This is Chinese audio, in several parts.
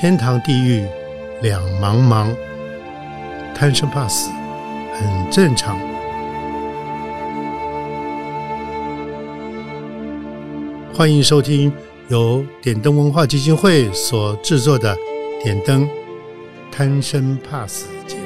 天堂地狱两茫茫，贪生怕死很正常。欢迎收听由点灯文化基金会所制作的《点灯贪生怕死》节目。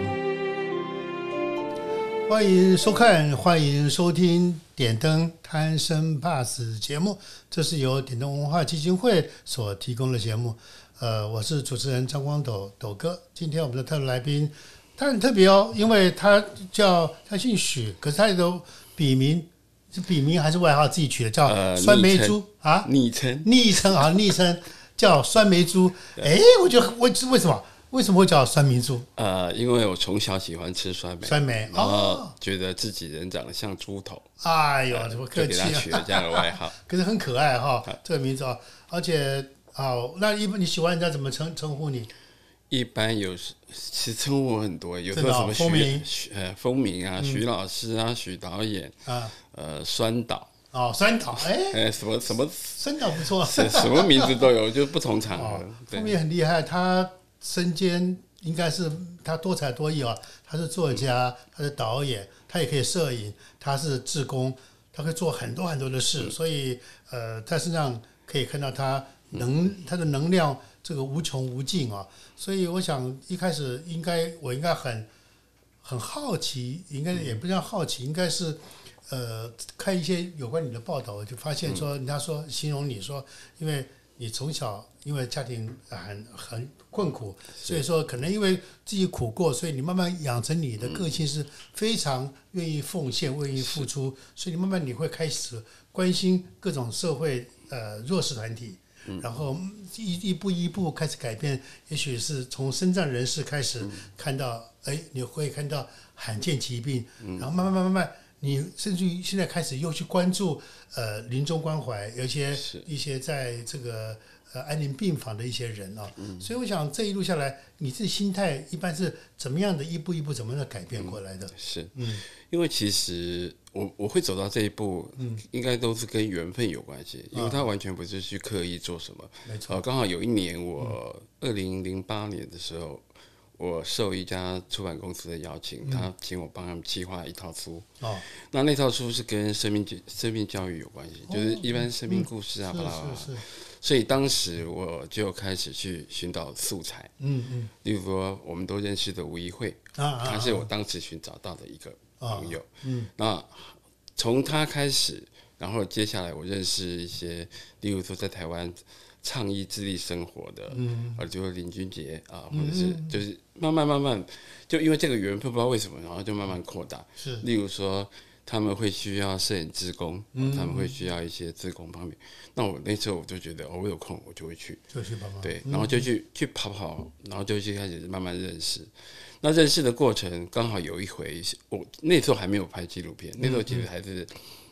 欢迎收看，欢迎收听《点灯贪生怕死》节目。这是由点灯文化基金会所提供的节目。呃，我是主持人张光斗斗哥。今天我们的特别来宾，他很特别哦，因为他叫他姓许，可是他的笔名是笔名还是外号自己取的，叫呃酸梅猪啊，昵称昵称啊，昵称叫酸梅猪。哎，我觉得为为什么为什么会叫酸梅猪？呃，因为我从小喜欢吃酸梅，酸梅然后哦，觉得自己人长得像猪头，哎呦，怎么客就给他气啊？取了这样的外号。可是很可爱哈，这个名字啊，而且好，那一般你喜欢人家怎么称称呼你？一般有时其实称呼我很多，有的什么风鸣？许许呃风鸣啊、徐老师啊、许导演，啊，呃酸导，哦，酸岛，哎，哎什么什么酸岛不错，什什么名字都有，就不同场哦合。，后对，很厉害，他身兼应该是他多才多艺啊，他是作家，他是导演，他也可以摄影，他是志工，他可以做很多很多的事，所以呃，在身上可以看到他能他的能量这个无穷无尽啊，所以我想一开始应该我应该很很好奇，应该也不叫好奇，应该是。呃，看一些有关你的报道，我就发现说，人家说形容你说，因为你从小因为家庭很很困苦，所以说可能因为自己苦过，所以你慢慢养成你的个性是非常愿意奉献、愿意付出，所以你慢慢你会开始关心各种社会呃弱势团体。然后一一步一步开始改变，也许是从身障人士开始看到，哎，你会看到罕见疾病，然后慢慢慢慢慢，你甚至于现在开始又去关注呃临终关怀，有一些一些在这个呃安宁病房的一些人啊，所以我想这一路下来，你自己心态一般是怎么样的一步一步怎么样的改变过来的？是，嗯因为其实我我会走到这一步，嗯应该都是跟缘分有关系，因为他完全不是去刻意做什么。没错，呃，刚好有一年我二零零八年的时候，我受一家出版公司的邀请，他请我帮他们计划一套书。哦，那那套书是跟生命教生命教育有关系，就是一般生命故事啊，巴拉巴拉。所以当时我就开始去寻找素材，嗯嗯。例如说我们都认识的吴一慧，啊啊，他是我当时寻找到的一个朋友。嗯。那从他开始，然后接下来我认识一些，例如说在台湾倡议自立生活的，嗯。呃，就是林俊杰啊，或者是就是慢慢慢慢，就因为这个缘分不知道为什么，然后就慢慢扩大。是。例如说他们会需要摄影志工，嗯他们会需要一些志工方面。那我那时候我就觉得，哦，我有空我就会去。就去帮忙，对，然后就去去跑跑，然后就去开始慢慢认识。那认识的过程刚好有一回，我那时候还没有拍纪录片，那时候其实还是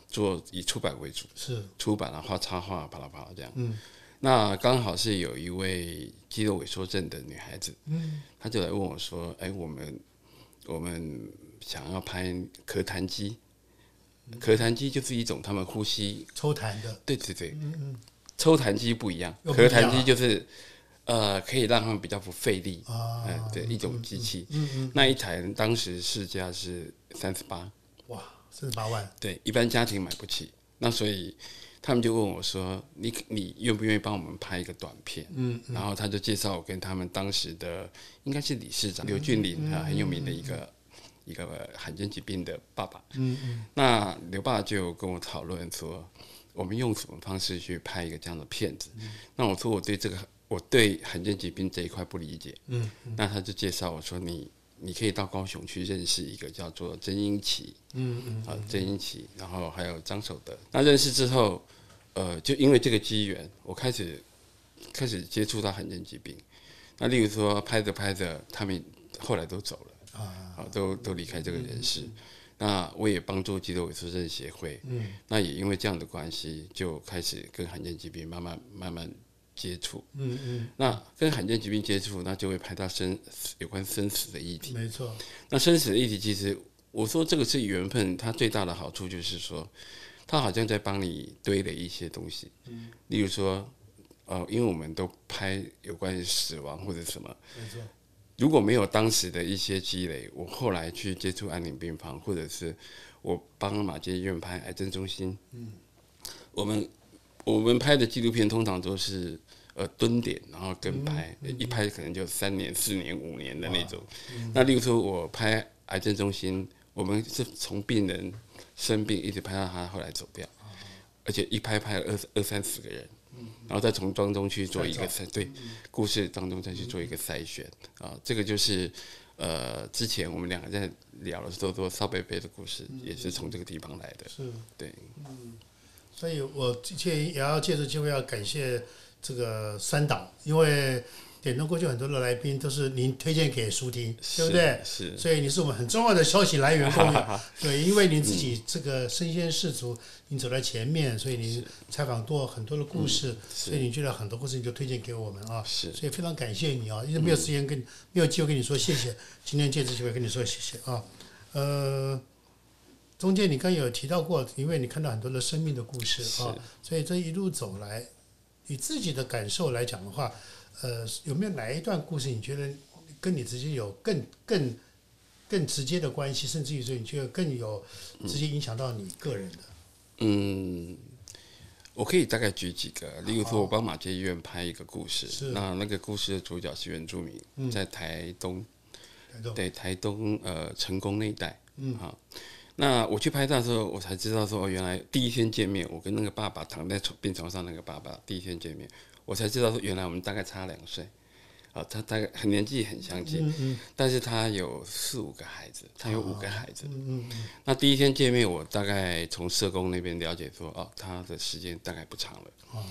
做以出版为主，是出版啊、画插画、啪啦啪啦这样。嗯那刚好是有一位肌肉萎缩症的女孩子，嗯她就来问我说：“哎，我们我们想要拍咳痰机，咳痰机就是一种他们呼吸抽痰的，对对对，嗯嗯。抽痰机不一样，咳痰机就是呃可以让他们比较不费力，啊哎、对，一种机器。嗯嗯，那一台当时市价是三十八，哇，三十八万，对，一般家庭买不起。那所以他们就问我说：“你你愿不愿意帮我们拍一个短片？”嗯然后他就介绍我跟他们当时的应该是理事长刘俊嗯霖，他很有名的一个、一个罕见疾病的爸爸。嗯嗯那刘爸就跟我讨论说，我们用什么方式去拍一个这样的片子？那我说我对这个我对罕见疾病这一块不理解，嗯那他就介绍我说你你可以到高雄去认识一个叫做曾英奇嗯嗯啊，曾英奇，然后还有张守德。那认识之后，呃，就因为这个机缘，我开始开始接触到罕见疾病。那例如说拍着拍着，他们后来都走了。啊，啊，都都离开这个人世。那我也帮助肌肉萎缩症协会，嗯那也因为这样的关系，就开始跟罕见疾病慢慢慢慢接触。嗯嗯，那跟罕见疾病接触，那就会拍到生有关生死的议题。没错，那生死的议题，其实我说这个是缘分，它最大的好处就是说，它好像在帮你堆了一些东西。嗯例如说，呃，因为我们都拍有关于死亡或者什么，没错，如果没有当时的一些积累，我后来去接触安宁病房，或者是我帮马街医院拍癌症中心，嗯，我们我们拍的纪录片通常都是呃蹲点，然后跟拍，一拍可能就三年、四年、五年的那种。那例如说，我拍癌症中心，我们是从病人生病一直拍到他后来走掉，而且一拍拍了二二三十个人。然后再从当中去做一个筛，对故事当中再去做一个筛选。啊，这个就是呃，之前我们两个在聊的时候说邵贝贝的故事，也是从这个地方来的。是，对，所以我借也要借着机会要感谢这个三岛，因为点灯过去很多的来宾都是您推荐给舒婷，对不对？是，所以你是我们很重要的消息来源。对，因为您自己这个身先士卒，您走在前面，所以您采访过很多的故事，所以你觉得很多故事你就推荐给我们啊。是，所以非常感谢你啊，一直没有时间跟没有机会跟你说谢谢，今天借此机会跟你说谢谢啊。呃，中间你刚有提到过，因为你看到很多的生命的故事啊，所以这一路走来，你自己的感受来讲的话。呃，有没有哪一段故事你觉得跟你直接有更更更直接的关系，甚至于说你觉得更有直接影响到你个人的？嗯，我可以大概举几个，例如说，我帮马街医院拍一个故事，那那个故事的主角是原住民，在台东，对台东呃成功那一带，嗯，好，那我去拍照的时候，我才知道说，原来第一天见面，我跟那个爸爸躺在床病床上，那个爸爸第一天见面。我才知道说，原来我们大概差两岁，啊，他大概很年纪很相近，但是他有四五个孩子，他有五个孩子。那第一天见面，我大概从社工那边了解说，哦，他的时间大概不长了。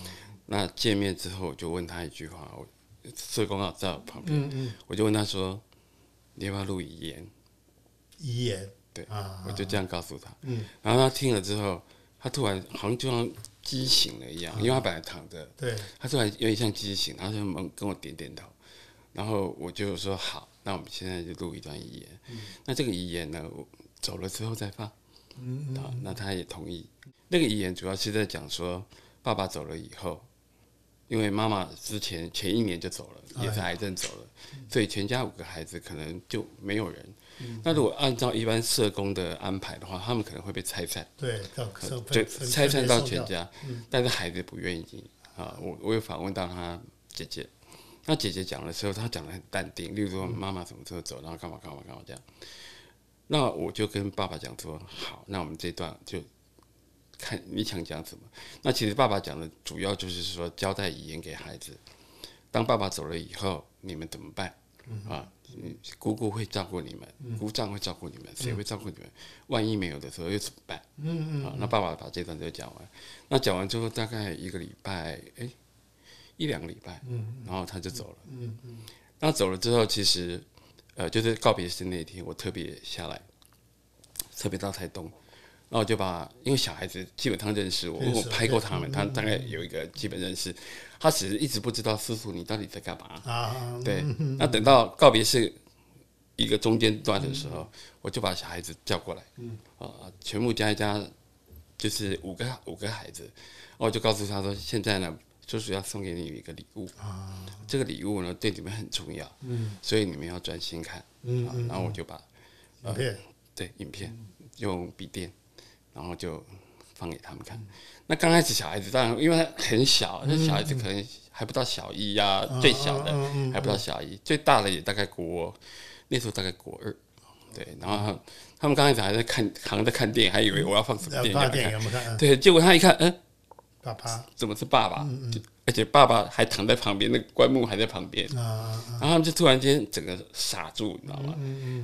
那见面之后，我就问他一句话，我社工啊在我旁边，我就问他说，你要不要录遗言？遗言，对，我就这样告诉他。嗯然后他听了之后，他突然好像就像。畸形了一样，因为他本来躺着，对，他突然有点像畸形，然后就猛跟我点点头，然后我就说好，那我们现在就录一段遗言。那这个遗言呢，我走了之后再放。嗯好，那他也同意。那个遗言主要是在讲说，爸爸走了以后，因为妈妈之前前一年就走了，也是癌症走了，所以全家五个孩子可能就没有人。那如果按照一般社工的安排的话，他们可能会被拆散，对，就拆散到全家。但是孩子不愿意啊。我我有访问到他姐姐，那姐姐讲的时候，她讲的很淡定，例如说妈妈什么时候走，然后干嘛干嘛干嘛这样。那我就跟爸爸讲说，好，那我们这段就看你想讲什么。那其实爸爸讲的主要就是说交代遗言给孩子，当爸爸走了以后，你们怎么办啊？姑姑会照顾你们，姑丈会照顾你们，谁会照顾你们？万一没有的时候又怎么办？嗯嗯。那爸爸把这段就讲完，那讲完之后大概一个礼拜，哎，一两个礼拜，嗯，然后他就走了。嗯嗯。那走了之后，其实，呃，就是告别式那天，我特别下来，特别到台东。然后我就把，因为小孩子基本上认识我，我拍过他们，他大概有一个基本认识。他只是一直不知道叔叔你到底在干嘛。啊，对。那等到告别式一个中间段的时候，我就把小孩子叫过来，啊，全部加一加，就是五个五个孩子。我就告诉他说：“现在呢，叔叔要送给你一个礼物。啊，这个礼物呢对你们很重要。嗯，所以你们要专心看。嗯然后我就把影片，对，影片用笔电。然后就放给他们看。那刚开始小孩子当然，因为他很小，那小孩子可能还不到小一呀，最小的还不到小一，最大的也大概国那时候大概国二。对，然后他们刚开始还在看，好像在看电影，还以为我要放什么电影看。对，结果他一看，嗯，爸爸怎么是爸爸？而且爸爸还躺在旁边，那个棺木还在旁边。然后他们就突然间整个傻住，你知道吗？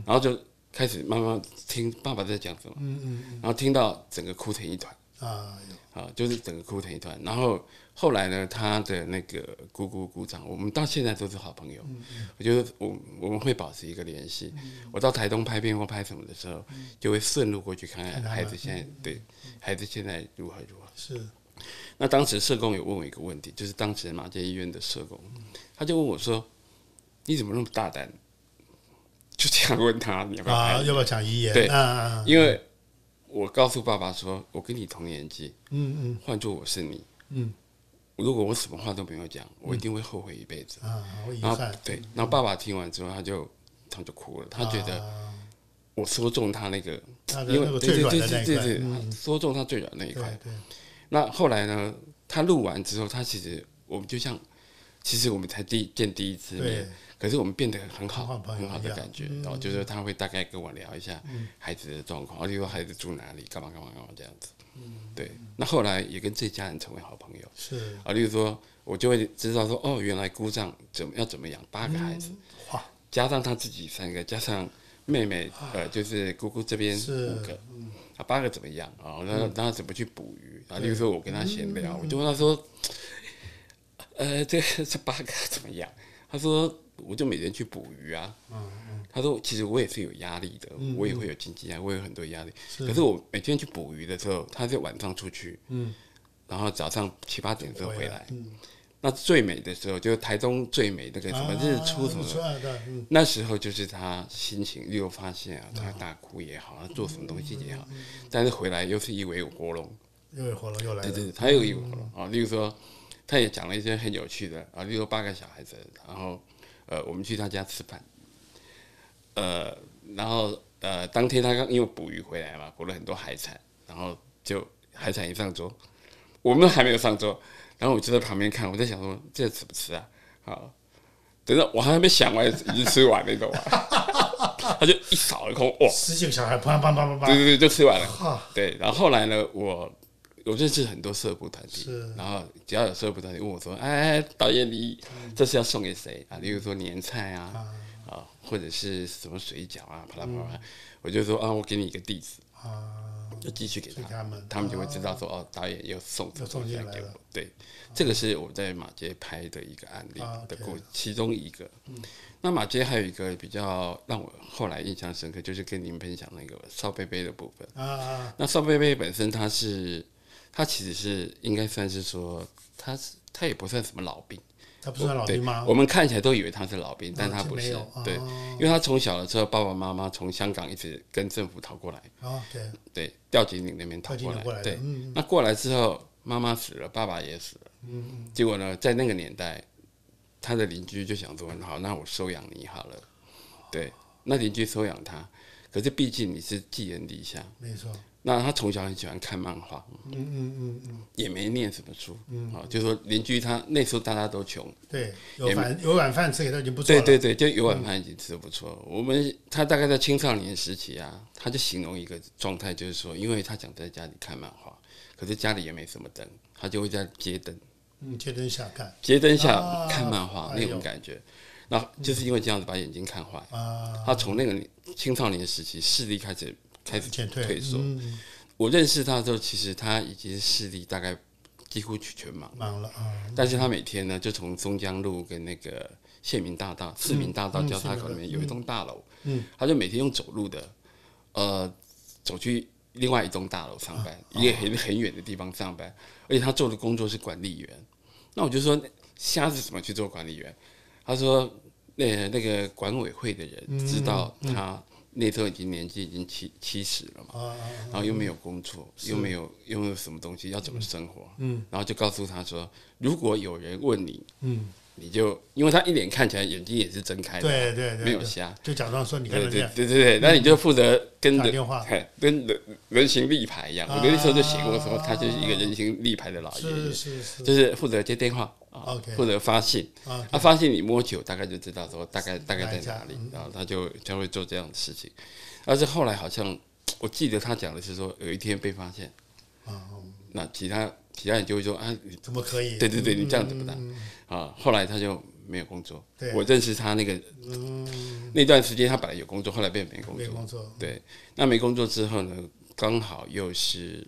然后就。开始慢慢听爸爸在讲什么，嗯嗯然后听到整个哭成一团啊，啊，就是整个哭成一团。然后后来呢，他的那个姑姑姑丈，我们到现在都是好朋友。我觉得我我们会保持一个联系。我到台东拍片或拍什么的时候，就会顺路过去看看孩子现在对孩子现在如何如何。是。那当时社工有问我一个问题，就是当时马街医院的社工，他就问我说：“你怎么那么大胆？”就这样问他，你要不要？啊，要不要讲遗言？对，因为我告诉爸爸说，我跟你同年纪，嗯嗯，换做我是你，嗯，如果我什么话都没有讲，我一定会后悔一辈子。啊，我遗然后憾，对，然后爸爸听完之后，他就他就哭了，他觉得啊。我说中他那个，因为那个最软对对对的那一块，对对对，嗯，说中他最软那一块。对，那后来呢，他录完之后，他其实我们就像，其实我们才第见第一次面，可是我们变得很好很好的感觉，然后就是他会大概跟我聊一下孩子的状况，例如说孩子住哪里，干嘛干嘛干嘛这样子。对，那后来也跟这家人成为好朋友。是。啊。例如说，我就会知道说，哦，原来姑丈怎么要怎么养八个孩子，哇，加上他自己三个，加上妹妹，呃，就是姑姑这边是。五个，啊，八个怎么样啊？然后让他怎么去捕鱼啊？例如说，我跟他闲聊，我就问他说，呃，这 这八个怎么样？他说，我就每天去捕鱼啊。他说，其实我也是有压力的，我也会有经济压力，我也有很多压力。可是我每天去捕鱼的时候，他就晚上出去，嗯，然后早上七八点的时候回来。嗯，那最美的时候，就是台中最美那个什么日出什么那时候就是他心情，例如发现啊，他大哭也好，他做什么东西也好，但是回来又是一尾活龙，又有火龙又来了，对对对，他又一尾活龙。啊。例如说，他也讲了一些很有趣的啊，例如八个小孩子，然后呃，我们去他家吃饭，呃，然后呃，当天他刚因为捕鱼回来嘛，捕了很多海产，然后就海产一上桌，我们还没有上桌，然后我就在旁边看，我在想说这吃不吃啊？好，等到我还没想完，已经吃完那种啊，他就一扫而空，哇，十几个小孩砰砰砰砰砰，对对对，就吃完了。对，然后后来呢，我我认识很多社部团体是，然后只要有社部团体问我说：“哎，导演你这是要送给谁？啊？”例如说年菜啊，啊，或者是什么水饺啊，啪啦啪啦，我就说啊，我给你一个地址，啊，就寄去给他，他们，他们就会知道说哦，导演又送这东西来给我。对，这个是我在马街拍的一个案例啊的故，其中一个。那马街还有一个比较让我后来印象深刻，就是跟您分享那个邵贝贝的部分。啊啊，那邵贝贝本身他是，他其实是应该算是说，他是他也不算什么老兵，他不算老兵吗？我们看起来都以为他是老兵，但他不是有，对，哦因为他从小的时候爸爸妈妈从香港一直跟政府逃过来，哦，对，对，吊井岭那边逃过来，对，嗯，那过来之后，妈妈死了，爸爸也死了。嗯结果呢，在那个年代，他的邻居就想说：好，那我收养你好了。对，那邻居收养他，可是毕竟你是寄人篱下。没错，那他从小很喜欢看漫画，嗯嗯嗯嗯，也没念什么书。嗯，好，就说邻居他那时候大家都穷，对，有也饭有碗饭吃给他已经不错了，对对对，就有碗饭已经吃的不错。我们他大概在青少年时期啊，他就形容一个状态，就是说，因为他想在家里看漫画，可是家里也没什么灯，他就会在街灯。嗯，街灯下看。街灯下啊看漫画那种感觉。那就是因为这样子把眼睛看坏，啊，他从那个青少年时期视力开始开始减退退缩。嗯，我认识他的时候，其实他已经视力大概几乎全盲。忙了啊，但是他每天呢，就从松江路跟那个县民大道、市民大道嗯交叉口里面有一栋大楼，嗯，他就每天用走路的，呃，走去另外一栋大楼上班，啊一个很很远的地方上班，而且他做的工作是管理员。那我就说，瞎子怎么去做管理员？他说，那那个管委会的人嗯知道他那时候已经年纪已经七七十了嘛。然后又没有工作，又没有又没有什么东西，要怎么生活？嗯，然后就告诉他说，如果有人问你，嗯，你就因为他一脸看起来眼睛也是睁开的，对对对，对没有瞎，就假装说你看对对对对对，那你就负责跟人电话。嘿跟人人形立牌一样。我那时候就写过说，他就是一个人形立牌的老爷爷，是是。就是负责接电话啊 OK，负责发信。啊，他发信你摸久，大概就知道说大概大概在哪里，然后他就将会做这样的事情。但是后来好像我记得他讲的是说，有一天被发现，啊，那其他其他人就会说啊，你怎么可以？对对对，你这样怎么嗯打啊？后来他就没有工作对。我认识他那个那段时间，他本来有工作，后来变没工作。没工作，对，那没工作之后呢，刚好又是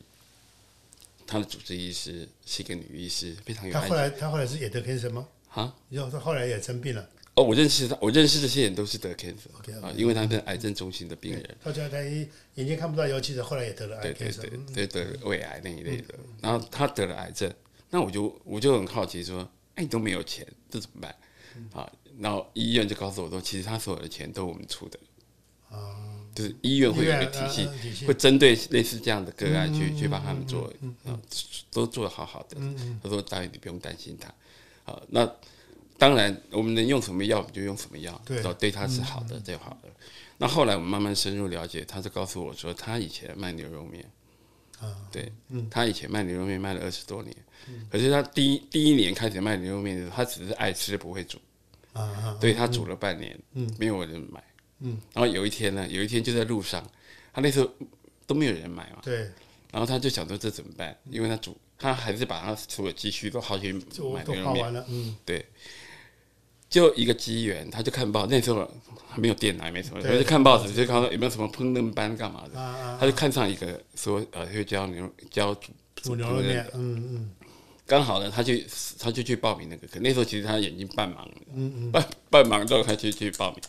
他的主治医师是一个女医师，非常有爱他后来他后来是也得 cancer 吗？啊。然后他后来也生病了，哦，我认识他，我认识这些人都是得 cancer 啊，因为他是癌症中心的病人。他叫他一眼睛看不到尤其是，后来也得了癌对对对嗯对得胃癌那一类的，然后他得了癌症，那我就我就很好奇说，哎，你都没有钱，这怎么办？啊，然后医院就告诉我说，其实他所有的钱都我们出的，就是医院会有一个体系呃，体系会针对类似这样的个案去嗯去帮他们做，呃都做的好好的。嗯他说：“导演你不用担心他。”好，那当然我们能用什么药我们就用什么药，对。嗯只要对他是好的就好了。那后来我们慢慢深入了解，他就告诉我说，他以前卖牛肉面，啊，对，嗯。他以前卖牛肉面卖了二十多年，可是他第一第一年开始卖牛肉面的时候，他只是爱吃不会煮，啊啊，所以他煮了半年，嗯。没有人买，嗯，然后有一天呢，有一天就在路上，他那时候都没有人买嘛，对，然后他就想说这怎么办？因为他煮，他还是把他所有积蓄都耗去买牛肉面，嗯，就一个机缘，他就看报，那时候还没有电脑，也没什么，他就看报纸，就看到有没有什么烹饪班干嘛的，啊啊，他就看上一个说呃会教牛教煮煮牛肉面，嗯嗯刚好呢，他就他就去报名那个课。那时候其实他眼睛半盲，嗯嗯，半半盲之后他就去报名。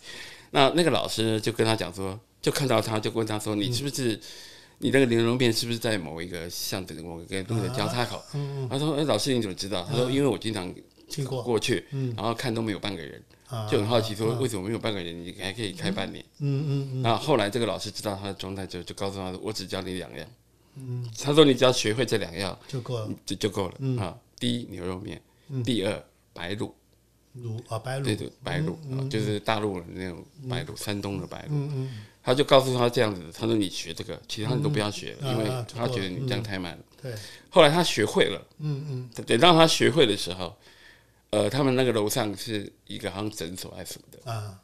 那那个老师呢就跟他讲说，就看到他就问他说，你是不是、你那个牛肉面是不是在某一个巷子某一个路的交叉口？嗯他说，哎，老师你怎么知道？他说，因为我经常经过，过去，嗯。然后看都没有半个人，啊，就很好奇说为什么没有半个人，你还可以开半年？嗯嗯嗯，然后后来这个老师知道他的状态之后，就告诉他说，我只教你两样。嗯，他说你只要学会这两样，就够了，就就够了、嗯。啊。第一牛肉面，第二白卤，卤啊白卤，对对，白卤、啊，就是大陆的那种白卤，山东的白卤。嗯嗯，他就告诉他这样子，他说你学这个，其他你都不要学，嗯。因为啊他觉得你这样太慢了。对，后来他学会了，嗯嗯。等到他学会的时候，呃，他们那个楼上是一个好像诊所还是什么的，啊，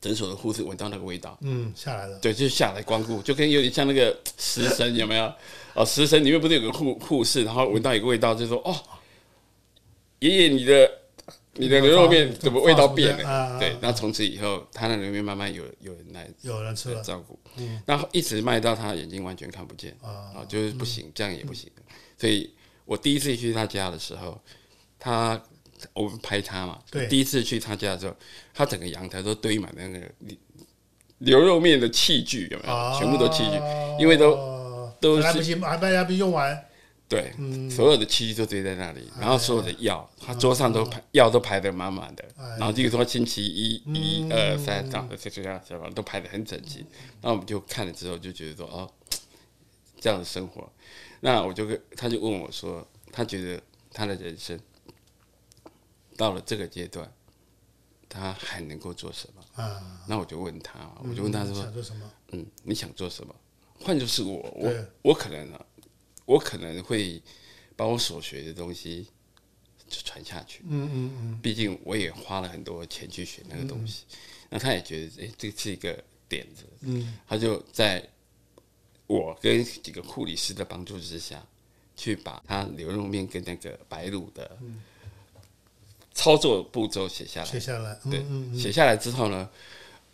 诊所的护士闻到那个味道，嗯下来了，对，就下来光顾，就跟有点像那个食神有没有？哦，食神里面不是有个护护士，然后闻到一个味道，就说哦，爷爷你的你的牛肉面怎么味道变了？对，那从此以后，他的牛肉面慢慢有有人来有人吃了，照顾，嗯。然后一直卖到他眼睛完全看不见啊啊，就是不行，这样也不行。所以我第一次去他家的时候，他我们拍他嘛，对。第一次去他家的时候，他整个阳台都堆满那个牛肉面的器具，有没有？啊，全部都器具，因为都都是来不及，还没来不及用完，对，嗯。所有的器具都堆在那里，然后所有的药，他桌上都排药都排得满满的，哎。然后就是说星期一、嗯。一二三这样的这个样子，都排得很整齐。那我们就看了之后就觉得说，哦，这样的生活，那我就跟他就问我说，他觉得他的人生到了这个阶段，他还能够做什么？啊，那我就问他，我就问他说，想做什么？嗯，你想做什么？换作是我，我我可能啊，我可能会把我所学的东西就传下去。嗯嗯嗯，毕竟我也花了很多钱去学那个东西，那他也觉得，哎、这是一个点子。嗯，他就在我跟几个护理师的帮助之下，去把他牛肉面跟那个白卤的操作步骤写下来。写下来，嗯对写下来之后呢，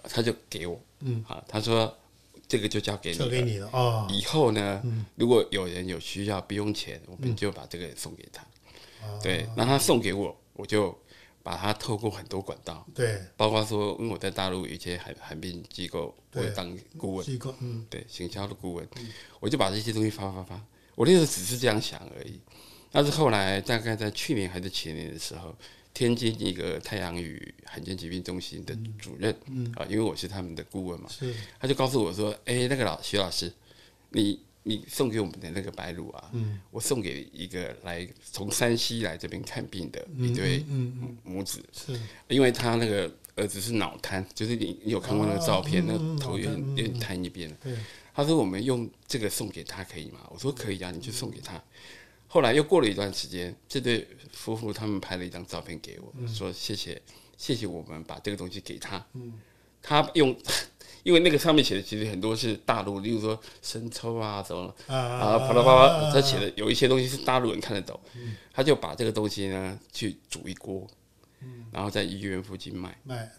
他就给我，嗯，啊，他说这个就交给你了，交给你了哦，以后呢，如果有人有需要不用钱，我们就把这个送给他。哦。对，那他送给我，我就把它透过很多管道，对，包括说，因为我在大陆有一些海海滨机构，我当顾问，机构，嗯。对，行销的顾问，我就把这些东西发发发。我那时候只是这样想而已，但是后来大概在去年还是前年的时候，天津一个太阳雨罕见疾病中心的主任，啊，因为我是他们的顾问嘛，是，他就告诉我说：“哎、那个老徐老师，你你送给我们的那个白乳啊，我送给一个来从山西来这边看病的一对嗯母子，是，因为他那个儿子是脑瘫，就是你你有看过那个照片，哦那头有点有点瘫一边。对，他说我们用这个送给他可以吗？我说可以啊，你就送给他。后来又过了一段时间，这对夫妇他们拍了一张照片给我，嗯说谢谢谢谢我们把这个东西给他。他用，因为那个上面写的其实很多是大陆，例如说生抽啊什么啊啊，啪啦啪啦，他写的有一些东西是大陆人看得懂，他就把这个东西呢去煮一锅，然后在医院附近卖。卖，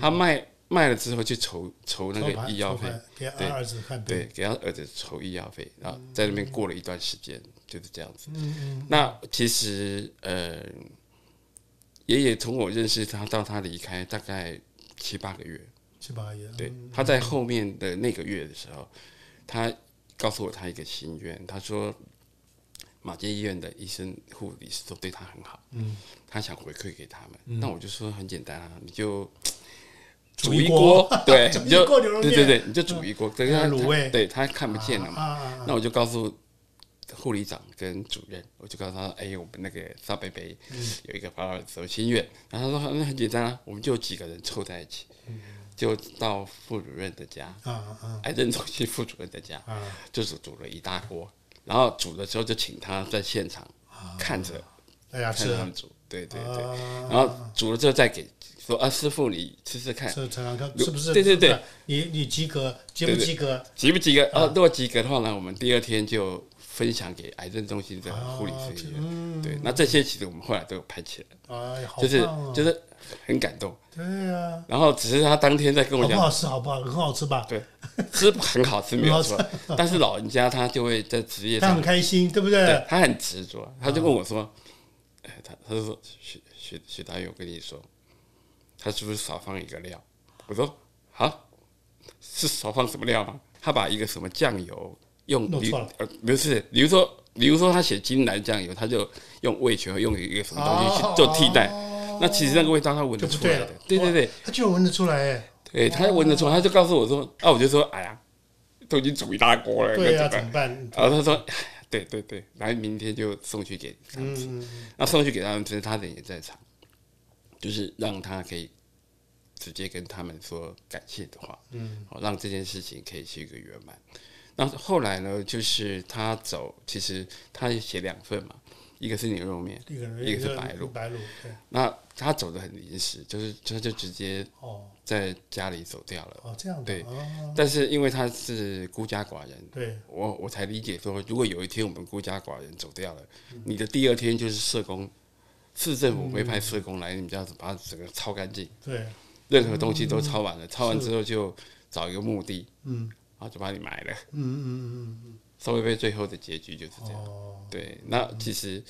他卖卖了之后去筹筹那个医药费，给儿子看病，对，给他儿子筹医药费，然后在那边过了一段时间，就是这样子。嗯嗯，那其实呃，爷爷从我认识他到他离开大概七八个月，七八个月，对，他在后面的那个月的时候，他告诉我他一个心愿，他说马街医院的医生、护理师都对他很好，嗯，他想回馈给他们。那我就说很简单啊，你就煮煮一一锅锅，对，你就对对对，你就煮一锅，对他卤味。对他看不见了嘛。啊啊啊。那我就告诉护理长跟主任，我就告诉他，哎，我们那个邵贝贝嗯。有一个保尔手心愿，然后他说那很简单啊，我们就几个人凑在一起，就到副主任的家，啊啊癌症中心副主任的家，啊！就是煮了一大锅，然后煮的时候就请他在现场看着大家吃看着他们煮，对对对，啊，然后煮了之后再给说啊，师傅你吃吃看，是不是？对对对。你你及格，及不及格？及不及格？啊，如果及格的话呢，我们第二天就分享给癌症中心的护理师医院。嗯，对，那这些其实我们后来都有拍起来，哎，好就是就是很感动。对呀，然后只是他当天在跟我讲，好不好吃？好不好？很好吃吧？对，吃很好吃没有错，但是老人家他就会在职业上他很，开心，对不对对？他很执着，他就问我说，哎，他他就说许许许导演，我跟你说，他是不是少放一个料？我说好，是少放什么料吗？他把一个什么酱油用比弄错了呃不是，比如说比如说他写金兰酱油，他就用味全用一个什么东西去做替代，那其实那个味道他闻得出来的对，对对对。他就闻得出来，哎，对他闻得出来，他就告诉我说，啊，我就说，哎呀，都已经煮一大锅了，对怎么办？然后他说，哎对对对，然后明天就送去给他们吃。嗯，那送去给他们其实，他人也在场，就是让他可以直接跟他们说感谢的话，嗯，好，让这件事情可以是一个圆满。那后来呢，就是他走，其实他也写两份嘛，一个是牛肉面，一个一个是白露那他走的很临时，就是他就直接哦在家里走掉了。哦，这样的，对哦，但是因为他是孤家寡人，对，我我才理解说，如果有一天我们孤家寡人走掉了，你的第二天就是社工，市政府会派社工来你们家把整个抄干净，对，任何东西都抄完了，抄完之后就找一个墓地，嗯然后就把你埋了。嗯嗯嗯嗯稍微被最后的结局就是这嗯，样。哦，对，那其实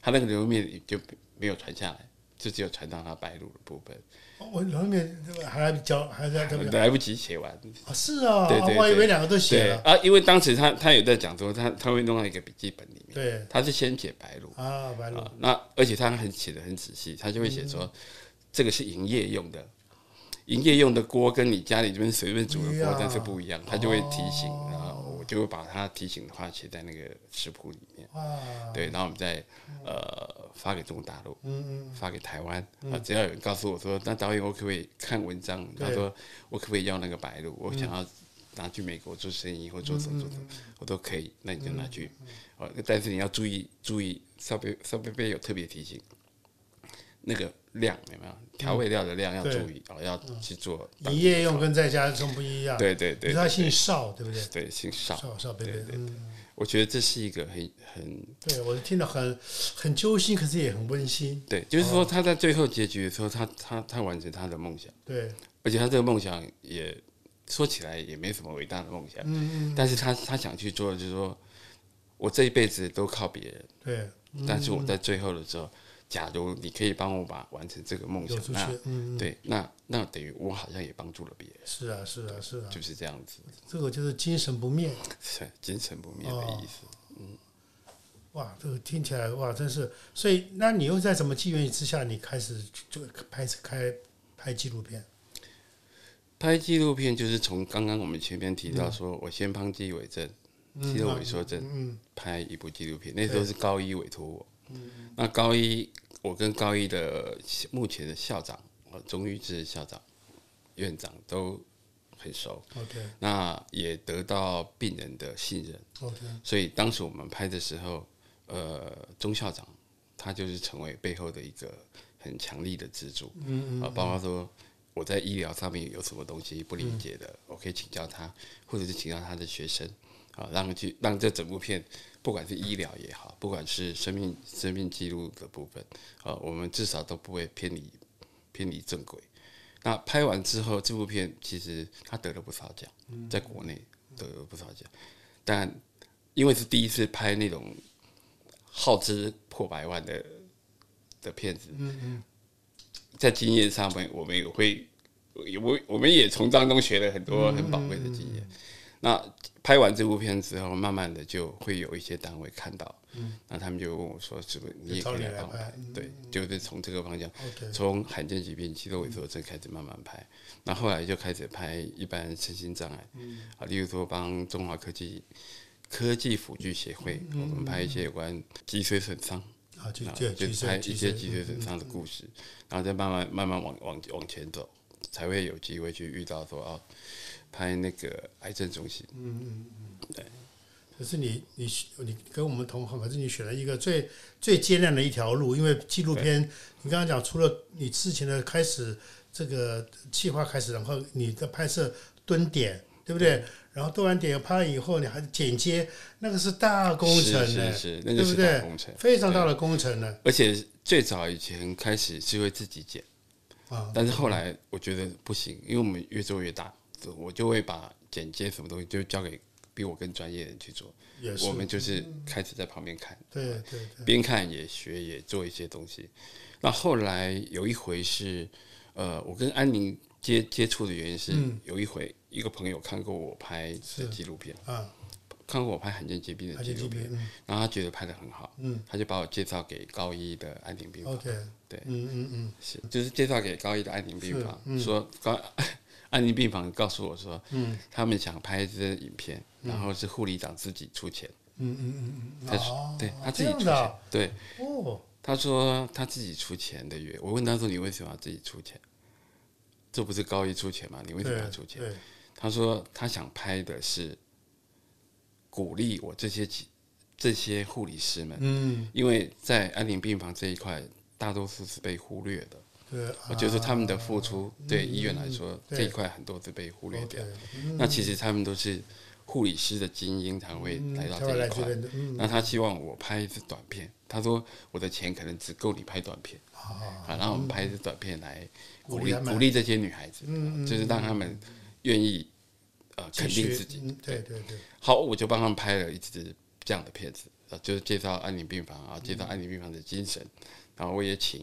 他那个牛肉面就没有传下来，就只有传到他白鹭的部分，哦我后面还来教，还在这边来不及写完。啊，是啊，对对我以为两个都写了，啊，因为当时他他有在讲说，他他会弄到一个笔记本里面，对他是先写白鹭。啊，白鹭啊，那而且他很写的很仔细，他就会写说，这个是营业用的，营业用的锅跟你家里这边随便煮的锅但是不一样，他就会提醒，然后我就会把他提醒的话写在那个食谱里面，哇，对，然后我们再呃发给中国大陆，嗯发给台湾。啊，只要有人告诉我说，那导演我可不可以看文章？他说我可不可以要那个白鹭？我想要拿去美国做生意或做什么做什么，我都可以，那你就拿去。哦，但是你要注意注意，邵贝邵贝贝有特别提醒，那个量有没有？调味料的量要注意哦，要去做营业用跟在家用不一样，对对对他姓邵，对不对？对姓邵，邵邵贝贝对，对。嗯，我觉得这是一个很很对我听得很很揪心，可是也很温馨，对，就是说他在最后结局的时候，他他他完成他的梦想。对，而且他这个梦想也说起来也没什么伟大的梦想，嗯嗯，但是他他想去做的就是说，我这一辈子都靠别人，对，但是我在最后的时候，假如你可以帮我把完成这个梦，想那，嗯，嗯。对，那那等于我好像也帮助了别人，是啊是啊是啊，就是这样子，这个就是精神不灭，是精神不灭的意思。哇，这个听起来哇，真是，所以那你又在什么机缘之下，你开始就开始开拍纪录片？拍纪录片就是从刚刚我们前面提到说，我先帮肌萎症、肌肉萎缩症嗯拍一部纪录片，那时候是高一委托我。那高一，我跟高一的目前的校长，呃，钟玉志校长、院长都很熟，，OK。那也得到病人的信任，OK，所以当时我们拍的时候，呃，钟校长他就是成为背后的一个很强力的支柱，嗯。啊，包括说我在医疗上面有什么东西不理解的，我可以请教他，或者是请教他的学生，啊，让去让这整部片，不管是医疗也好，不管是生命生命记录的部分，啊，我们至少都不会偏离偏离正轨。那拍完之后，这部片其实他得了不少奖，在国内得了不少奖，但因为是第一次拍那种耗资破百万的的片子，在经验上面，我们也会，我我们也从当中学了很多很宝贵的经验。那拍完这部片之后，慢慢的就会有一些单位看到，嗯，那他们就问我说：“是不是你也可以来帮我拍？”对，就是从这个方向，从罕见疾病、肌肉萎缩症开始慢慢拍，那后来就开始拍一般身心障碍，啊，例如说帮中华科技科技辅具协会，我们拍一些有关脊髓损伤。啊，就就拍一些脊髓损伤的故事，然后再慢慢慢慢往往往前走，才会有机会去遇到说哦，拍那个癌症中心。嗯嗯嗯，对。可是你你你跟我们同行，可是你选了一个最最艰难的一条路，因为纪录片，你刚刚讲除了你之前的开始这个计划开始，然后你的拍摄蹲点，对不对？然后蹲完点拍完以后，你还剪接，那个是大工程呢，对不对？非常大的工程呢。而且最早以前开始是会自己剪，啊，但是后来我觉得不行，因为我们越做越大，我就会把剪接什么东西就交给比我更专业的人去做。我们就是开始在旁边看，对对对，边看也学也做一些东西。那后来有一回是，呃，我跟安宁接接触的原因是有一回。一个朋友看过我拍的纪录片，啊，看过我拍罕见疾病的纪录片，然后他觉得拍的很好，嗯，他就把我介绍给高一的安宁病房，OK，对，嗯嗯嗯，是，就是介绍给高一的安宁病房，说高安宁病房告诉我说，嗯，他们想拍这影片，然后是护理长自己出钱，嗯嗯嗯嗯，他说，对他自己出钱，对，哦，他说他自己出钱的约，我问他说你为什么要自己出钱？这不是高一出钱吗？你为什么要出钱？他说他想拍的是鼓励我这些这些护理师们，嗯，因为在安宁病房这一块，大多数是被忽略的。对，我觉得他们的付出对医院来说这一块很多是被忽略掉。那其实他们都是护理师的精英才会来到这一块。那他希望我拍一支短片，他说我的钱可能只够你拍短片，啊，然后我们拍一支短片来鼓励鼓励这些女孩子，就是让他们愿意。呃，肯定自己，对对对。好，我就帮他们拍了一支这样的片子，呃，就是介绍安宁病房啊，介绍安宁病房的精神。然后我也请，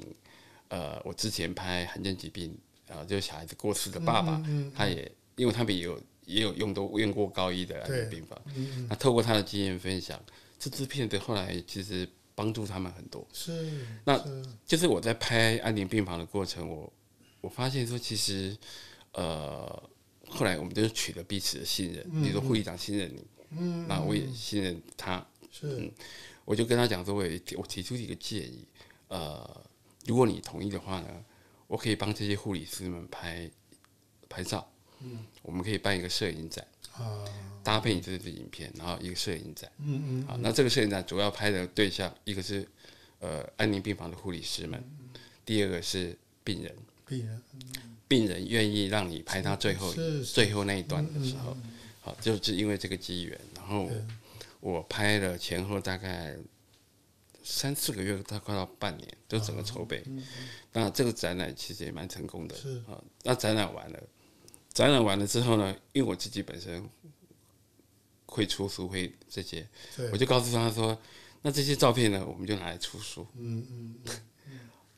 呃，我之前拍罕见疾病，啊，就是小孩子过世的爸爸，他也，因为他们也有也有用都用过高一的安宁病房，那透过他的经验分享，这支片子后来其实帮助他们很多。是，那就是我在拍安宁病房的过程，我我发现说，其实，呃。后来我们就取得彼此的信任，比如说护理长信任你，那我也信任他。是，我就跟他讲说，我我提出一个建议，呃，如果你同意的话呢，我可以帮这些护理师们拍拍照。嗯，我们可以办一个摄影展，啊，搭配你这支影片，然后一个摄影展。嗯嗯。好，那这个摄影展主要拍的对象，一个是呃安宁病房的护理师们，第二个是病人。病人。病人愿意让你拍他最后最后那一段的时候，好，就是因为这个机缘，然后我拍了前后大概三四个月，大概快到半年，就整个筹备。那这个展览其实也蛮成功的啊。那展览完了，展览完了之后呢，因为我自己本身会出书，会这些，我就告诉他说：“那这些照片呢，我们就拿来出书。”嗯嗯。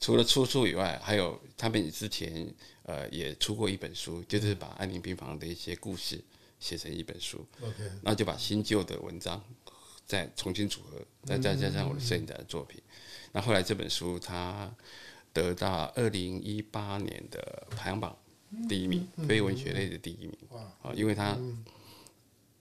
除了出书以外，还有他们之前。呃，也出过一本书，就是把安宁病房的一些故事写成一本书。OK，那就把新旧的文章再重新组合，再再加上我的摄影展的作品。那后来这本书它得到二零一八年的排行榜第一名，非文学类的第一名。啊，因为它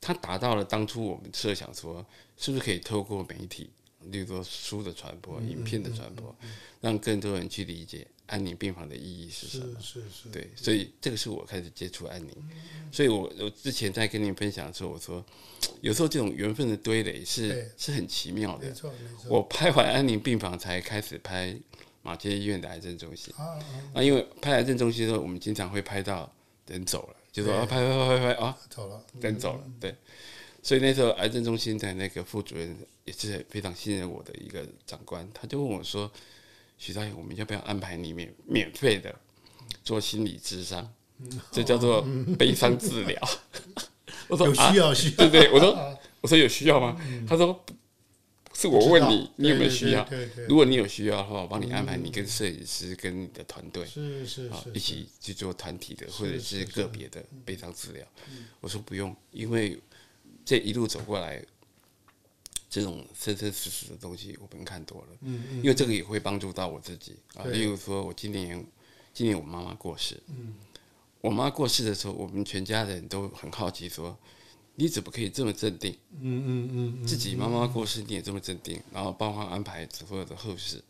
它达到了当初我们设想说，是不是可以透过媒体，例如说书的传播、影片的传播，让更多人去理解。安宁病房的意义是什么？是是，对，所以这个是我开始接触安宁。所以我我之前在跟您分享的时候，我说有时候这种缘分的堆垒是是很奇妙的。没错没错。我拍完安宁病房才开始拍马街医院的癌症中心。啊啊！因为拍癌症中心的时候，我们经常会拍到人走了，就说啊拍拍拍拍拍啊走了，人走了。对。所以那时候癌症中心的那个副主任也是非常信任我的一个长官，他就问我说。徐导演，我们要不要安排你免免费的做心理智商？这叫做悲伤治疗。我说有需要，需要对对？我说我说有需要吗？他说是我问你，你有没有需要？如果你有需要的话，我帮你安排，你跟摄影师跟你的团队是是是一起去做团体的或者是个别的悲伤治疗。我说不用，因为。这一路走过来，这种生生死死的东西，我们看多了。嗯嗯。因为这个也会帮助到我自己啊。例如说，我今年今年我妈妈过世。嗯。我妈过世的时候，我们全家人都很好奇，说你怎么可以这么镇定？嗯嗯嗯自己妈妈过世你也这么镇定，然后包括安排所有的后事，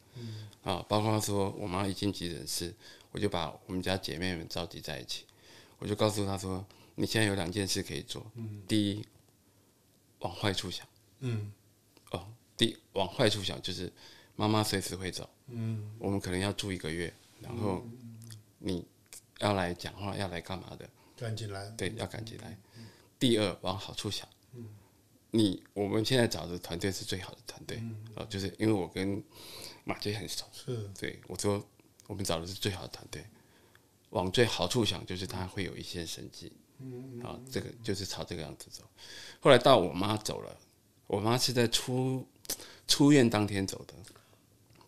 啊，包括说我妈一进急诊室，我就把我们家姐妹们召集在一起，我就告诉她说，你现在有两件事可以做，第一，往坏处想，嗯哦，第往坏处想就是妈妈随时会走，嗯，我们可能要住一个月，然后你要来讲话，要来干嘛的，赶紧来。对，要赶紧来。第二，往好处想，你我们现在找的团队是最好的团队，哦，就是因为我跟马杰很熟，是对我说我们找的是最好的团队，往最好处想，就是他会有一线生机，嗯，啊，这个就是朝这个样子走。后来到我妈走了，我妈是在出出院当天走的，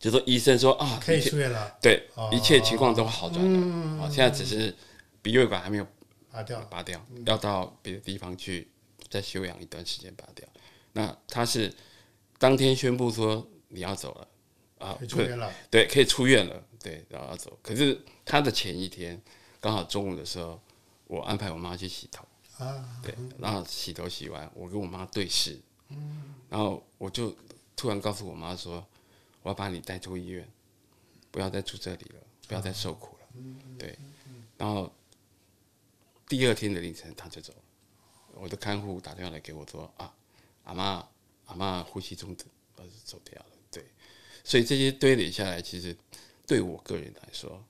就说医生说啊，可以出院了，对哦。一切情况都好转了，啊，现在只是鼻胃管还没有拔掉。拔掉，要到别的地方去再休养一段时间拔掉。那他是当天宣布说你要走了啊可以，出院了，对，可以出院了，对，然后要走。可是他的前一天刚好中午的时候，我安排我妈去洗头，啊，对，然后洗头洗完，我跟我妈对视，嗯。然后我就突然告诉我妈说，我要把你带出医院，不要再住这里了，不要再受苦了，对，然后第二天的凌晨他就走了，我的看护打电话来给我说啊，阿妈阿妈呼吸中止，呃走掉了，对，所以这些堆垒下来，其实对我个人来说，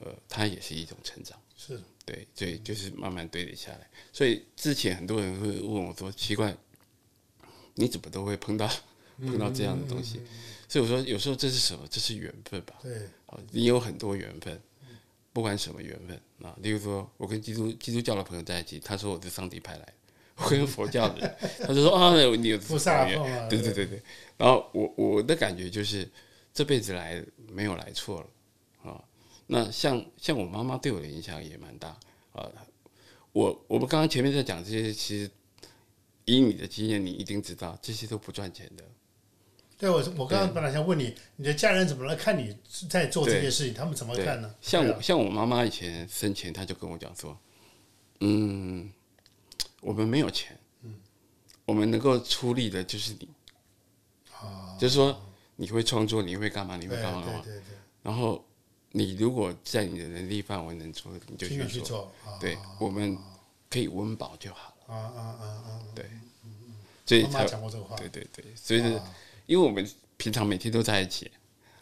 呃，它也是一种成长。是。对，所以就是慢慢堆叠下来。所以之前很多人会问我说：“奇怪，你怎么都会碰到碰到这样的东西？”所以我说，有时候这是什么？这是缘分吧。对，哦，你有很多缘分，不管什么缘分啊。例如说，我跟基督基督教的朋友在一起，他说我是上帝派来的；我跟佛教的人，他就说啊，你有菩萨缘对对对对。然后我我的感觉就是，这辈子来没有来错了啊。那像像我妈妈对我的影响也蛮大啊。我我们刚刚前面在讲这些，其实以你的经验，你一定知道这些都不赚钱的。对我我刚刚本来想问你，你的家人怎么来看你在做这些事情？他们怎么看呢？像我像我妈妈以前生前，她就跟我讲说，嗯，我们没有钱，我们能够出力的就是你，就是说你会创作，你会干嘛，你会干嘛干嘛，对对对，然后你如果在你的能力范围能做，你就去去做，对，我们可以温饱就好了，啊啊啊啊！对，所以妈妈才讲过这个话，对对对，所以是啊因为我们平常每天都在一起，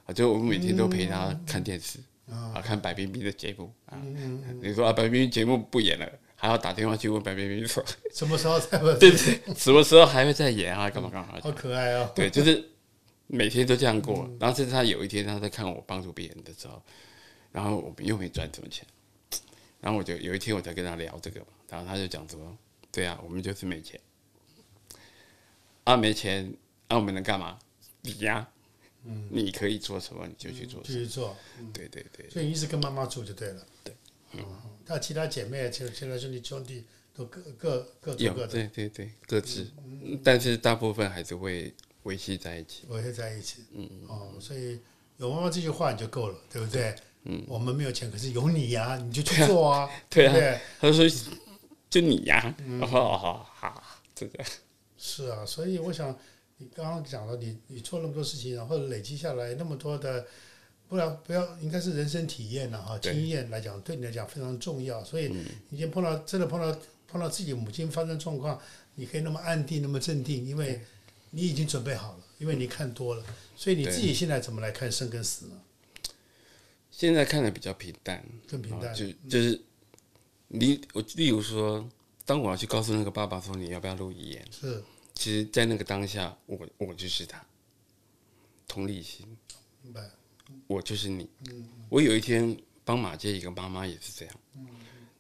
啊，就我们每天都陪他看电视，啊，看白冰冰的节目啊。你说啊，白冰冰节目不演了，还要打电话去问白冰冰说，什么时候才会？对对，什么时候还会再演啊？干嘛干嘛？好可爱哦！对，就是每天都这样过。然后甚至他有一天他在看我帮助别人的时候，然后我们又没赚什么钱，然后我就有一天我在跟他聊这个嘛，然后他就讲说，对啊，我们就是没钱，啊没钱，啊我们能干嘛？你呀、你可以做什么你就去做什么，继续做，对对对。所以一直跟妈妈住就对了。对，嗯，那其他姐妹、其其他兄弟兄弟都各各各做有各的，对对对各自，但是大部分还是会维系在一起。维系在一起。嗯哦，所以有妈妈这句话你就够了，对不对？嗯，我们没有钱，可是有你呀、你就去做啊，对啊。不对？他就说就你呀、哦好好，这个。是啊，所以我想你刚刚讲了，你你做那么多事情，然后累积下来那么多的，不要不要应该是人生体验了哈，经验来讲对你来讲非常重要。所以已经碰到真的碰到碰到自己母亲发生状况，你可以那么安定，那么镇定，因为你已经准备好了，因为你看多了。所以你自己现在怎么来看生跟死呢？现在看的比较平淡，更平淡啊就就是你我例如说，当我要去告诉那个爸爸说你要不要录遗言，是其实，在那个当下，我我就是他，同理心，明白？我就是你。我有一天帮马接一个妈妈也是这样，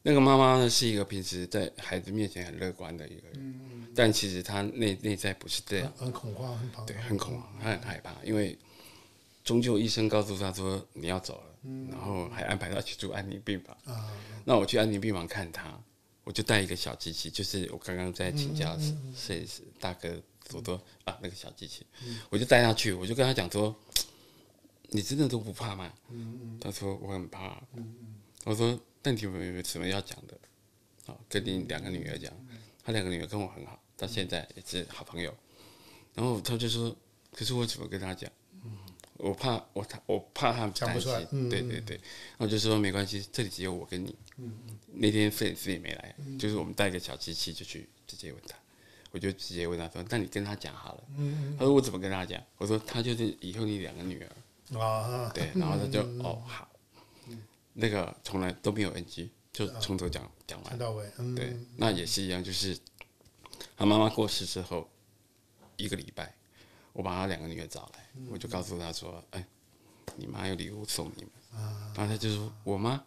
那个妈妈呢是一个平时在孩子面前很乐观的一个人，但其实她内内在不是这样。很很恐慌，很怕对，很恐慌，她很害怕，因为终究医生告诉她说你要走了，然后还安排她去住安宁病房。啊，那我去安宁病房看他，我就带一个小机器，就是我刚刚在请教摄影师大哥所说啊那个小机器，我就带他去，我就跟他讲说，你真的都不怕吗？他说我很怕。我说那你有没有什么要讲的？啊，跟你两个女儿讲，他两个女儿跟我很好，到现在也是好朋友。然后他就说，可是我怎么跟他讲？我怕我他我怕他不出来，嗯对对对，然后就说没关系，这里只有我跟你。那天摄影师也没来，就是我们带个小机器就去直接问他，我就直接问他说：“那你跟他讲好了。”他说：“我怎么跟他讲？”我说：“他就是以后你两个女儿。啊，”对，然后他就哦好，那个从来都没有 NG，就从头讲讲完。对，那也是一样，就是他妈妈过世之后一个礼拜，我把他两个女儿找来，我就告诉他说：“哎，你妈有礼物送你们。”然后他就说：“我妈，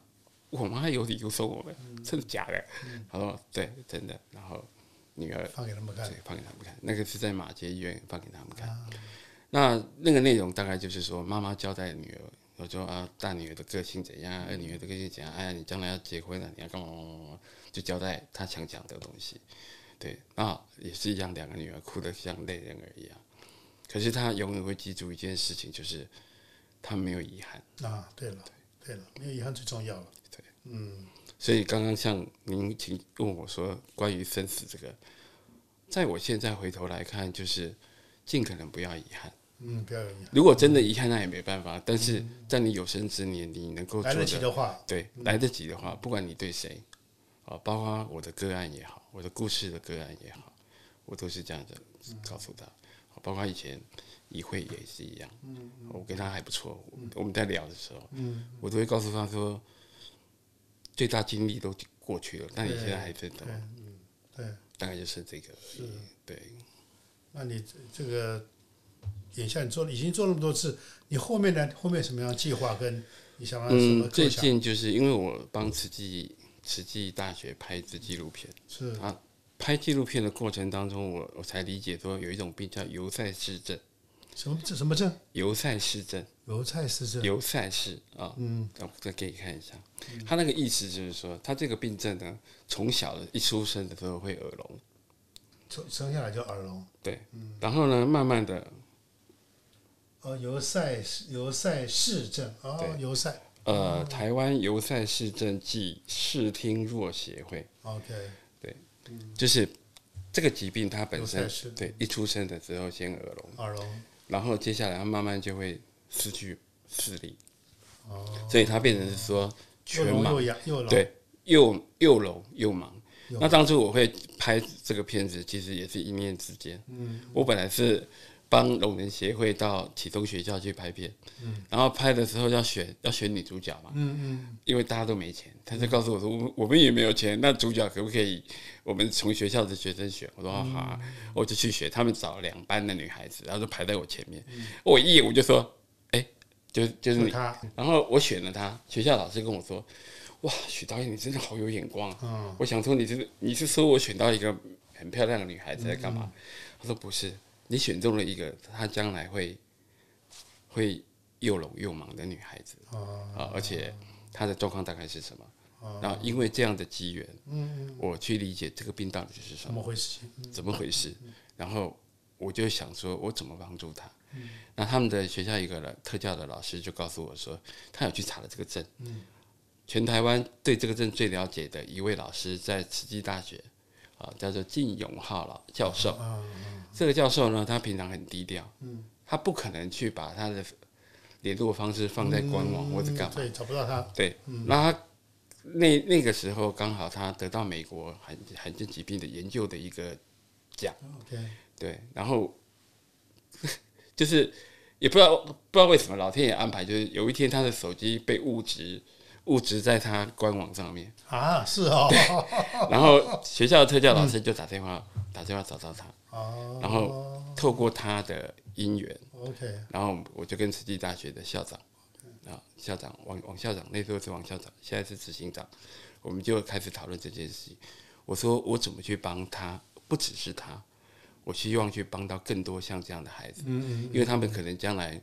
我妈有礼物送我们，真的假的？”他说：“对，真的。”然后女儿放给他们看对，放给他们看，那个是在马街医院放给他们看。那那个内容大概就是说，妈妈交代女儿，我说啊，大女儿的个性怎样，二女儿的个性怎样，哎呀，你将来要结婚了，你要干嘛就交代她想讲的东西。对，那也是一样，两个女儿哭得像泪人儿一样。可是他永远会记住一件事情，就是他没有遗憾。啊，对了，对了，没有遗憾最重要了，对，嗯所以刚刚像您请问我说关于生死这个，在我现在回头来看，就是尽可能不要遗憾。嗯，不要有遗憾，如果真的遗憾，那也没办法。但是在你有生之年，你能够做来得及的，的话，对，来得及的话，不管你对谁，啊，包括我的个案也好，我的故事的个案也好，我都是这样子告诉他。啊包括以前议会也是一样，我跟他还不错，我我们在聊的时候，我都会告诉他说，最大经历都过去了，但你现在还在等，对，大概就是这个而已，对。那你这这个眼下你做了已经做那么多次，你后面呢？后面什么样的计划跟你想要什么嗯，最？近就是因为我帮慈济慈济大学拍一支纪录片，是。啊，拍纪录片的过程当中，我我才理解说有一种病叫油塞氏症，什么这什么症？油塞氏症，油塞氏症。油塞氏啊，嗯，我再给你看一下，他那个意思就是说，他这个病症呢，从小的一出生的时候会耳聋，从生下来就耳聋。对，然后呢，慢慢的，哦，油塞油塞氏症。哦，对。油塞。呃，台湾油塞氏症暨视听弱协会，OK，就是这个疾病它本身对一出生的时候先耳聋。耳聋。然后接下来他慢慢就会失去视力，哦，所以它变成是说全盲。对，又又聋又盲。那当初我会拍这个片子，其实也是一念之间。嗯，我本来是帮龙人协会到启东学校去拍片，嗯，然后拍的时候要选要选女主角嘛，嗯嗯，因为大家都没钱，他就告诉我说，我们我们也没有钱，那主角可不可以我们从学校的学生选？我说哦好啊，我就去选，他们找两班的女孩子，然后就排在我前面，我一眼我就说，哎，就就是你，然后我选了她，学校老师跟我说，哇，许导演你真的好有眼光啊！嗯。我想说你是你是说我选到一个很漂亮的女孩子在干嘛？他说不是，你选中了一个她将来会会又聋又盲的女孩子。哦，啊，而且她的状况大概是什么？然后因为这样的机缘，嗯，我去理解这个病到底是什怎么，回事？怎么回事，然后我就想说，我怎么帮助他？那他们的学校一个人特教的老师就告诉我说，他有去查了这个症，全台湾对这个症最了解的一位老师在慈济大学啊，叫做靳永浩老教授。这个教授呢，他平常很低调，他不可能去把他的联络方式放在官网或者干嘛。对，找不到他。对，那他那那个时候刚好他得到美国罕罕见疾病的研究的一个奖，OK，对，然后就是也不知道不知道为什么老天爷安排，就是有一天他的手机被误植误植在他官网上面，啊，是哦。然后学校的特教老师就打电话打电话找到他，哦，然后透过他的姻缘，OK，然后我就跟慈济大学的校长啊，校长王王校长，那时候是王校长，现在是执行长，我们就开始讨论这件事情。我说我怎么去帮他，不只是他，我希望去帮到更多像这样的孩子，嗯嗯，因为他们可能将来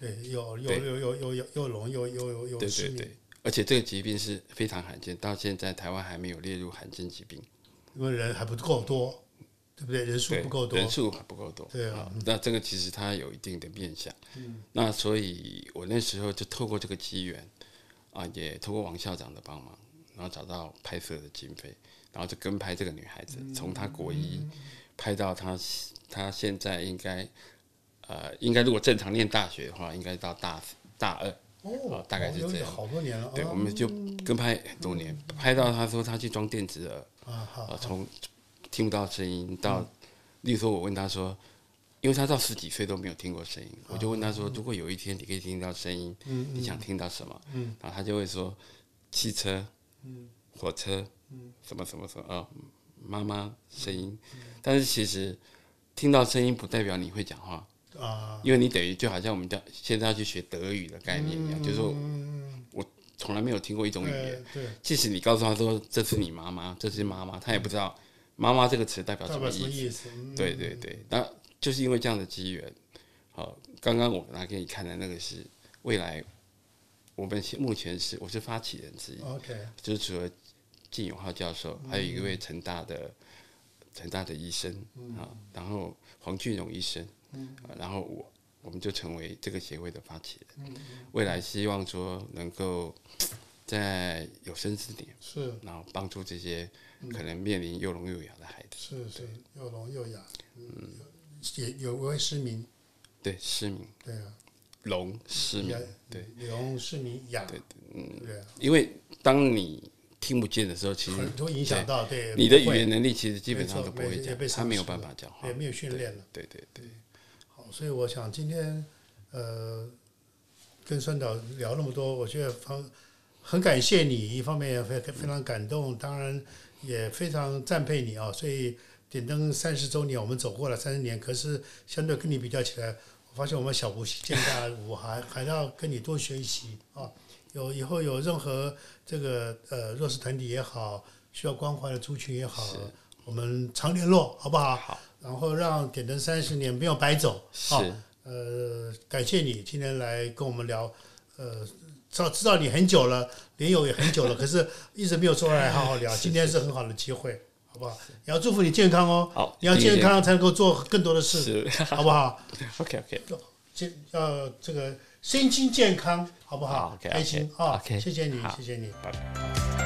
对，又又对。又又又又又聋又又又又对失明对对，而且这个疾病是非常罕见，到现在台湾还没有列入罕见疾病，因为人还不够多，对不对？人数对不够多人，数还不够多。对啊那这个其实它有一定的面向。嗯，那所以我那时候就透过这个机缘啊，也透过王校长的帮忙，然后找到拍摄的经费，然后就跟拍这个女孩子，从她国一拍到她她现在应该呃，应该如果正常念大学的话，应该到大大二。哦，大概是这样。好多年了。对，啊我们就跟拍很多年，拍到他说他去装电子耳，啊，从听不到声音到，例如说我问他说，因为他到十几岁都没有听过声音，我就问他说，如果有一天你可以听到声音，你想听到什么？然后他就会说，汽车，火车，什么什么什么啊，妈妈声音，但是其实听到声音不代表你会讲话。啊，因为你等于就好像我们叫现在要去学德语的概念一样，就是说我从来没有听过一种语言，对，即使你告诉他说这是你妈妈，这是妈妈，他也不知道妈妈这个词代表什么意思。意思？嗯。对对对，那就是因为这样的机缘。好，刚刚我拿给你看的那个是未来，我们目前是我是发起人之一，，OK，就是除了靳永浩教授，还有一位成大的成大的医生啊，然后黄俊荣医生，啊然后我我们就成为这个协会的发起人。未来希望说能够在有生之年，是。然后帮助这些可能面临又聋又哑的孩子，是是，又聋又哑，嗯，也有位失明，对失明、对啊，聋、失明，对，聋失明哑，对嗯，对啊，因为当你听不见的时候，其实很多影响到对你的语言能力其实基本上都不会讲他没有办法讲话也，没有训练了。对对对。好，所以我想今天呃跟孙导聊那么多，我觉得方很感谢你，一方面也非非常感动，当然也非常赞佩你啊。所以点灯三十周年，我们走过了三十年，可是相对跟你比较起来，我发现我们小巫见大巫还还要跟你多学习啊。有以后有任何这个呃弱势团体也好，需要关怀的族群也好，我们常联络，好不好？好，然后让点灯三十年没有白走。好是，呃，感谢你今天来跟我们聊，呃，知道知道你很久了，连友也很久了，可是一直没有坐下来好好聊，今天是很好的机会，好不好？也要祝福你健康哦，好，你要健康才能够做更多的事，好不好？OK OK，健要这个身心健康，好不好开心啊！OK，谢谢你，谢谢你。拜拜。